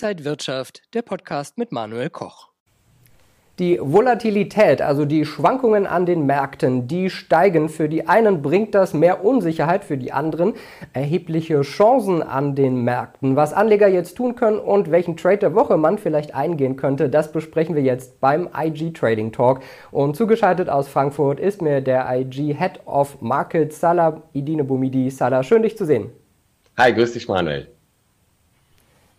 Inside Wirtschaft, der Podcast mit Manuel Koch. Die Volatilität, also die Schwankungen an den Märkten, die steigen. Für die einen bringt das mehr Unsicherheit, für die anderen erhebliche Chancen an den Märkten. Was Anleger jetzt tun können und welchen Trade der Woche man vielleicht eingehen könnte, das besprechen wir jetzt beim IG Trading Talk. Und zugeschaltet aus Frankfurt ist mir der IG Head of Markets, Salah Idine Bumidi. Salah, schön dich zu sehen. Hi, grüß dich Manuel.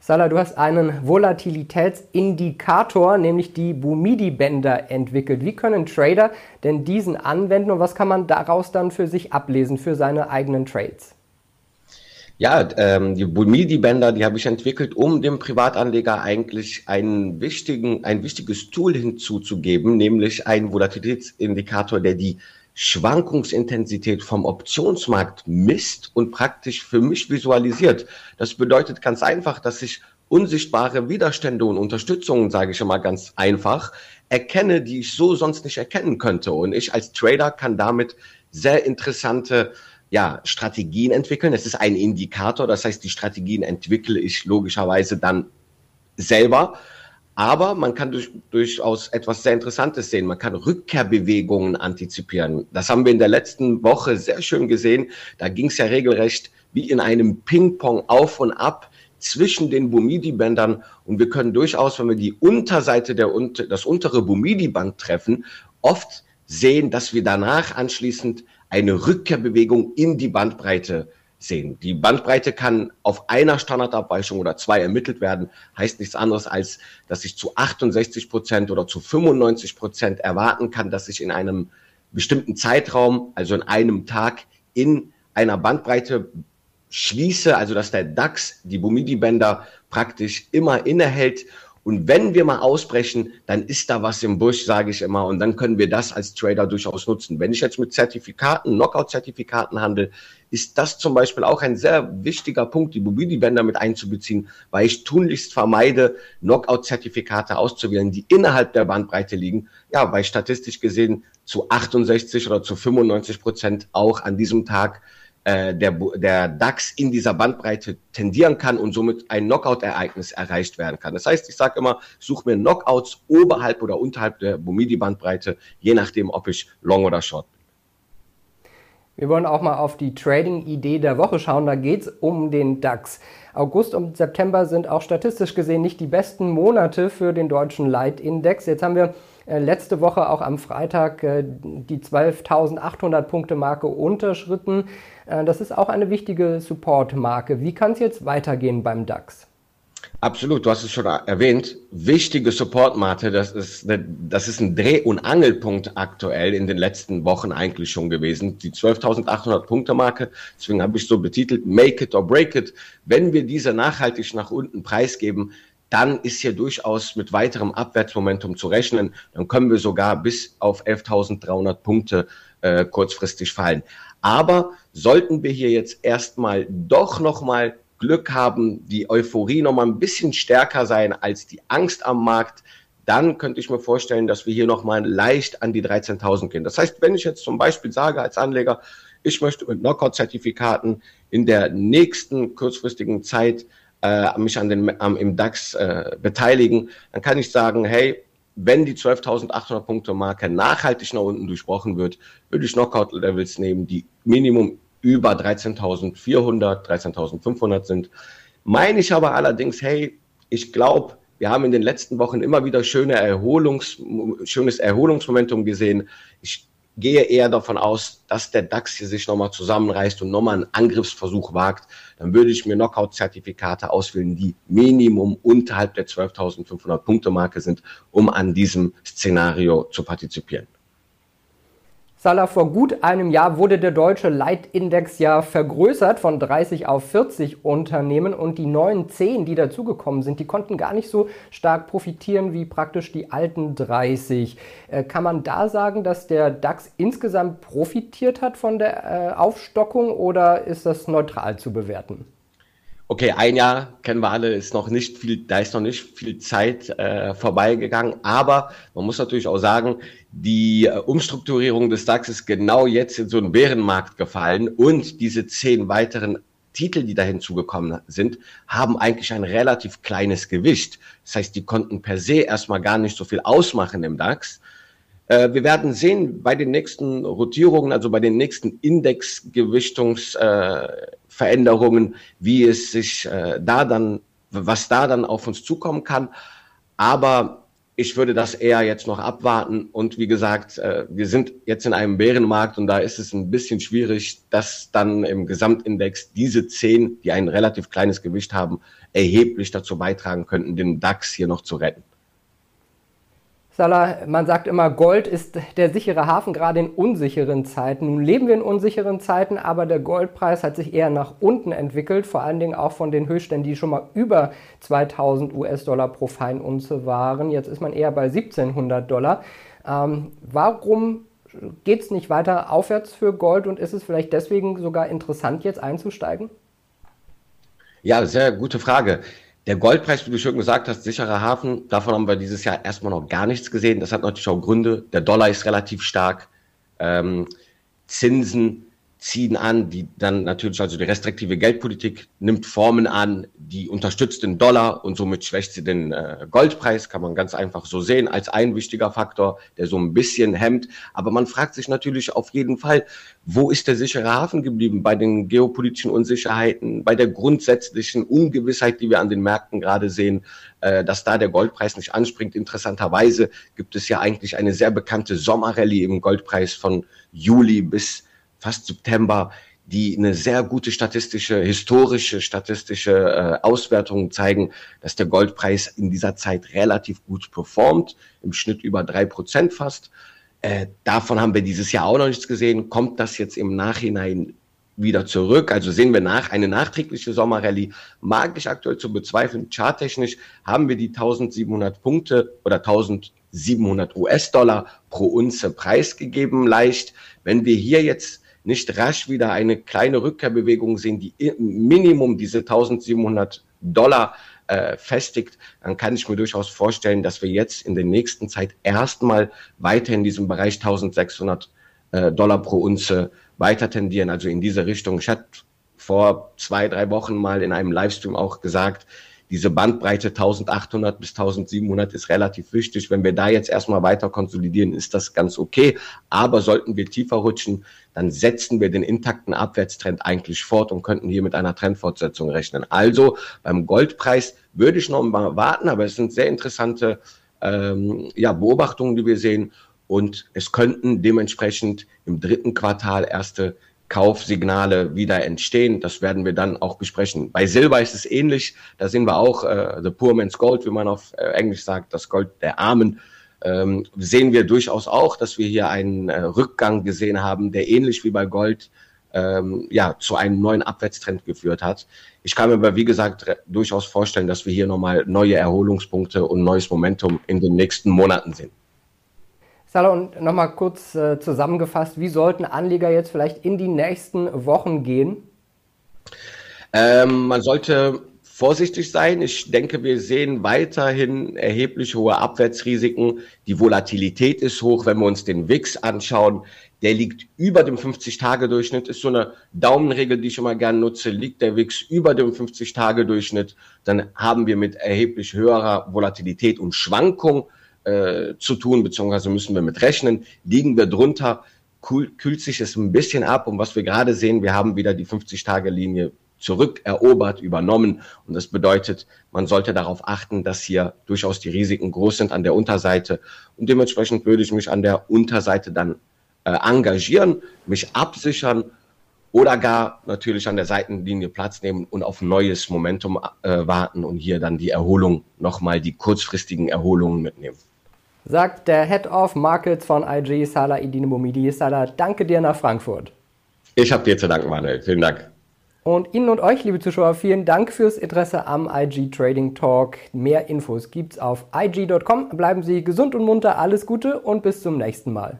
Salah, du hast einen Volatilitätsindikator, nämlich die Bumidi-Bänder entwickelt. Wie können Trader denn diesen anwenden und was kann man daraus dann für sich ablesen, für seine eigenen Trades? Ja, ähm, die Bumidi-Bänder, die habe ich entwickelt, um dem Privatanleger eigentlich einen wichtigen, ein wichtiges Tool hinzuzugeben, nämlich einen Volatilitätsindikator, der die Schwankungsintensität vom Optionsmarkt misst und praktisch für mich visualisiert. Das bedeutet ganz einfach, dass ich unsichtbare Widerstände und Unterstützungen, sage ich immer ganz einfach, erkenne, die ich so sonst nicht erkennen könnte. Und ich als Trader kann damit sehr interessante ja, Strategien entwickeln. Es ist ein Indikator, das heißt, die Strategien entwickle ich logischerweise dann selber. Aber man kann durch, durchaus etwas sehr Interessantes sehen. Man kann Rückkehrbewegungen antizipieren. Das haben wir in der letzten Woche sehr schön gesehen. Da ging es ja regelrecht wie in einem Ping-Pong auf und ab zwischen den Bumidi-Bändern. Und wir können durchaus, wenn wir die Unterseite der, das untere Bumidi-Band treffen, oft sehen, dass wir danach anschließend eine Rückkehrbewegung in die Bandbreite sehen. Die Bandbreite kann auf einer Standardabweichung oder zwei ermittelt werden, heißt nichts anderes als, dass ich zu 68 Prozent oder zu 95 Prozent erwarten kann, dass ich in einem bestimmten Zeitraum, also in einem Tag, in einer Bandbreite schließe, also dass der DAX, die Bumidi-Bänder praktisch immer innehält und wenn wir mal ausbrechen, dann ist da was im Busch, sage ich immer. Und dann können wir das als Trader durchaus nutzen. Wenn ich jetzt mit Zertifikaten, Knockout-Zertifikaten handle, ist das zum Beispiel auch ein sehr wichtiger Punkt, die Mobility-Bänder mit einzubeziehen, weil ich tunlichst vermeide, Knockout-Zertifikate auszuwählen, die innerhalb der Bandbreite liegen. Ja, weil statistisch gesehen zu 68 oder zu 95 Prozent auch an diesem Tag äh, der, der DAX in dieser Bandbreite tendieren kann und somit ein Knockout-Ereignis erreicht werden kann. Das heißt, ich sage immer, ich suche mir Knockouts oberhalb oder unterhalb der Bumidi-Bandbreite, je nachdem, ob ich Long oder Short bin. Wir wollen auch mal auf die Trading-Idee der Woche schauen. Da geht es um den DAX. August und September sind auch statistisch gesehen nicht die besten Monate für den deutschen Leitindex. Jetzt haben wir letzte Woche auch am Freitag äh, die 12.800 Punkte Marke unterschritten. Äh, das ist auch eine wichtige Support-Marke. Wie kann es jetzt weitergehen beim DAX? Absolut, du hast es schon erwähnt. Wichtige Supportmate, das ist, eine, das ist ein Dreh- und Angelpunkt aktuell in den letzten Wochen eigentlich schon gewesen. Die 12.800 Punkte Marke, deswegen habe ich so betitelt, make it or break it. Wenn wir diese nachhaltig nach unten preisgeben, dann ist hier durchaus mit weiterem Abwärtsmomentum zu rechnen. Dann können wir sogar bis auf 11.300 Punkte äh, kurzfristig fallen. Aber sollten wir hier jetzt erstmal doch nochmal Glück haben, die Euphorie nochmal ein bisschen stärker sein als die Angst am Markt, dann könnte ich mir vorstellen, dass wir hier nochmal leicht an die 13.000 gehen. Das heißt, wenn ich jetzt zum Beispiel sage als Anleger, ich möchte mit Knockout-Zertifikaten in der nächsten kurzfristigen Zeit äh, mich an den, am, im DAX äh, beteiligen, dann kann ich sagen, hey, wenn die 12.800 Punkte Marke nachhaltig nach unten durchbrochen wird, würde ich Knockout-Levels nehmen, die Minimum über 13.400, 13.500 sind. Meine ich aber allerdings, hey, ich glaube, wir haben in den letzten Wochen immer wieder schöne Erholungs, schönes Erholungsmomentum gesehen. Ich gehe eher davon aus, dass der DAX hier sich nochmal zusammenreißt und nochmal einen Angriffsversuch wagt, dann würde ich mir Knockout-Zertifikate auswählen, die Minimum unterhalb der 12.500 Punkte Marke sind, um an diesem Szenario zu partizipieren. Salah, vor gut einem Jahr wurde der deutsche Leitindex ja vergrößert von 30 auf 40 Unternehmen und die neuen 10, die dazugekommen sind, die konnten gar nicht so stark profitieren wie praktisch die alten 30. Äh, kann man da sagen, dass der DAX insgesamt profitiert hat von der äh, Aufstockung oder ist das neutral zu bewerten? Okay, ein Jahr kennen wir alle, ist noch nicht viel, da ist noch nicht viel Zeit äh, vorbeigegangen, aber man muss natürlich auch sagen, die äh, Umstrukturierung des DAX ist genau jetzt in so einen Bärenmarkt gefallen und diese zehn weiteren Titel, die da hinzugekommen sind, haben eigentlich ein relativ kleines Gewicht. Das heißt, die konnten per se erstmal gar nicht so viel ausmachen im DAX. Äh, wir werden sehen bei den nächsten Rotierungen, also bei den nächsten Indexgewichtungsveränderungen, wie es sich äh, da dann, was da dann auf uns zukommen kann. Aber ich würde das eher jetzt noch abwarten. Und wie gesagt, äh, wir sind jetzt in einem Bärenmarkt und da ist es ein bisschen schwierig, dass dann im Gesamtindex diese zehn, die ein relativ kleines Gewicht haben, erheblich dazu beitragen könnten, den DAX hier noch zu retten. Salah, man sagt immer, Gold ist der sichere Hafen, gerade in unsicheren Zeiten. Nun leben wir in unsicheren Zeiten, aber der Goldpreis hat sich eher nach unten entwickelt, vor allen Dingen auch von den Höchstständen, die schon mal über 2000 US-Dollar pro Feinunze waren. Jetzt ist man eher bei 1700 Dollar. Ähm, warum geht es nicht weiter aufwärts für Gold und ist es vielleicht deswegen sogar interessant, jetzt einzusteigen? Ja, sehr gute Frage. Der Goldpreis, wie du schon gesagt hast, sicherer Hafen, davon haben wir dieses Jahr erstmal noch gar nichts gesehen. Das hat natürlich auch Gründe. Der Dollar ist relativ stark. Ähm, Zinsen ziehen an, die dann natürlich, also die restriktive Geldpolitik nimmt Formen an, die unterstützt den Dollar und somit schwächt sie den äh, Goldpreis, kann man ganz einfach so sehen, als ein wichtiger Faktor, der so ein bisschen hemmt. Aber man fragt sich natürlich auf jeden Fall, wo ist der sichere Hafen geblieben bei den geopolitischen Unsicherheiten, bei der grundsätzlichen Ungewissheit, die wir an den Märkten gerade sehen, äh, dass da der Goldpreis nicht anspringt. Interessanterweise gibt es ja eigentlich eine sehr bekannte Sommerrallye im Goldpreis von Juli bis fast September, die eine sehr gute statistische, historische statistische äh, Auswertung zeigen, dass der Goldpreis in dieser Zeit relativ gut performt, im Schnitt über drei Prozent fast. Äh, davon haben wir dieses Jahr auch noch nichts gesehen. Kommt das jetzt im Nachhinein wieder zurück? Also sehen wir nach eine nachträgliche Sommerrallye. Mag ich aktuell zu bezweifeln. Charttechnisch haben wir die 1700 Punkte oder 1700 US-Dollar pro Unze preisgegeben leicht. Wenn wir hier jetzt nicht rasch wieder eine kleine Rückkehrbewegung sehen, die Minimum diese 1700 Dollar äh, festigt, dann kann ich mir durchaus vorstellen, dass wir jetzt in der nächsten Zeit erstmal weiter in diesem Bereich 1600 äh, Dollar pro Unze weiter tendieren, also in diese Richtung. Ich hatte vor zwei, drei Wochen mal in einem Livestream auch gesagt, diese Bandbreite 1800 bis 1700 ist relativ wichtig. Wenn wir da jetzt erstmal weiter konsolidieren, ist das ganz okay. Aber sollten wir tiefer rutschen, dann setzen wir den intakten Abwärtstrend eigentlich fort und könnten hier mit einer Trendfortsetzung rechnen. Also beim Goldpreis würde ich noch mal warten, aber es sind sehr interessante ähm, ja, Beobachtungen, die wir sehen. Und es könnten dementsprechend im dritten Quartal erste Kaufsignale wieder entstehen. Das werden wir dann auch besprechen. Bei Silber ist es ähnlich. Da sehen wir auch äh, the poor man's gold, wie man auf äh, Englisch sagt, das Gold der Armen. Ähm, sehen wir durchaus auch, dass wir hier einen äh, Rückgang gesehen haben, der ähnlich wie bei Gold ähm, ja zu einem neuen Abwärtstrend geführt hat. Ich kann mir aber wie gesagt durchaus vorstellen, dass wir hier nochmal neue Erholungspunkte und neues Momentum in den nächsten Monaten sehen. Salah, und nochmal kurz äh, zusammengefasst, wie sollten Anleger jetzt vielleicht in die nächsten Wochen gehen? Ähm, man sollte vorsichtig sein. Ich denke, wir sehen weiterhin erheblich hohe Abwärtsrisiken. Die Volatilität ist hoch. Wenn wir uns den WIX anschauen, der liegt über dem 50-Tage-Durchschnitt, ist so eine Daumenregel, die ich immer gerne nutze. Liegt der WIX über dem 50-Tage-Durchschnitt, dann haben wir mit erheblich höherer Volatilität und Schwankung äh, zu tun, beziehungsweise müssen wir mit rechnen. Liegen wir drunter, kühl, kühlt sich es ein bisschen ab. Und was wir gerade sehen, wir haben wieder die 50-Tage-Linie zurückerobert, übernommen. Und das bedeutet, man sollte darauf achten, dass hier durchaus die Risiken groß sind an der Unterseite. Und dementsprechend würde ich mich an der Unterseite dann äh, engagieren, mich absichern oder gar natürlich an der Seitenlinie Platz nehmen und auf neues Momentum äh, warten und hier dann die Erholung, nochmal die kurzfristigen Erholungen mitnehmen sagt der Head of Markets von IG, Salah Idine Momidi. Salah, danke dir nach Frankfurt. Ich habe dir zu danken, Manuel. Vielen Dank. Und Ihnen und euch, liebe Zuschauer, vielen Dank fürs Interesse am IG Trading Talk. Mehr Infos gibt's auf IG.com. Bleiben Sie gesund und munter, alles Gute und bis zum nächsten Mal.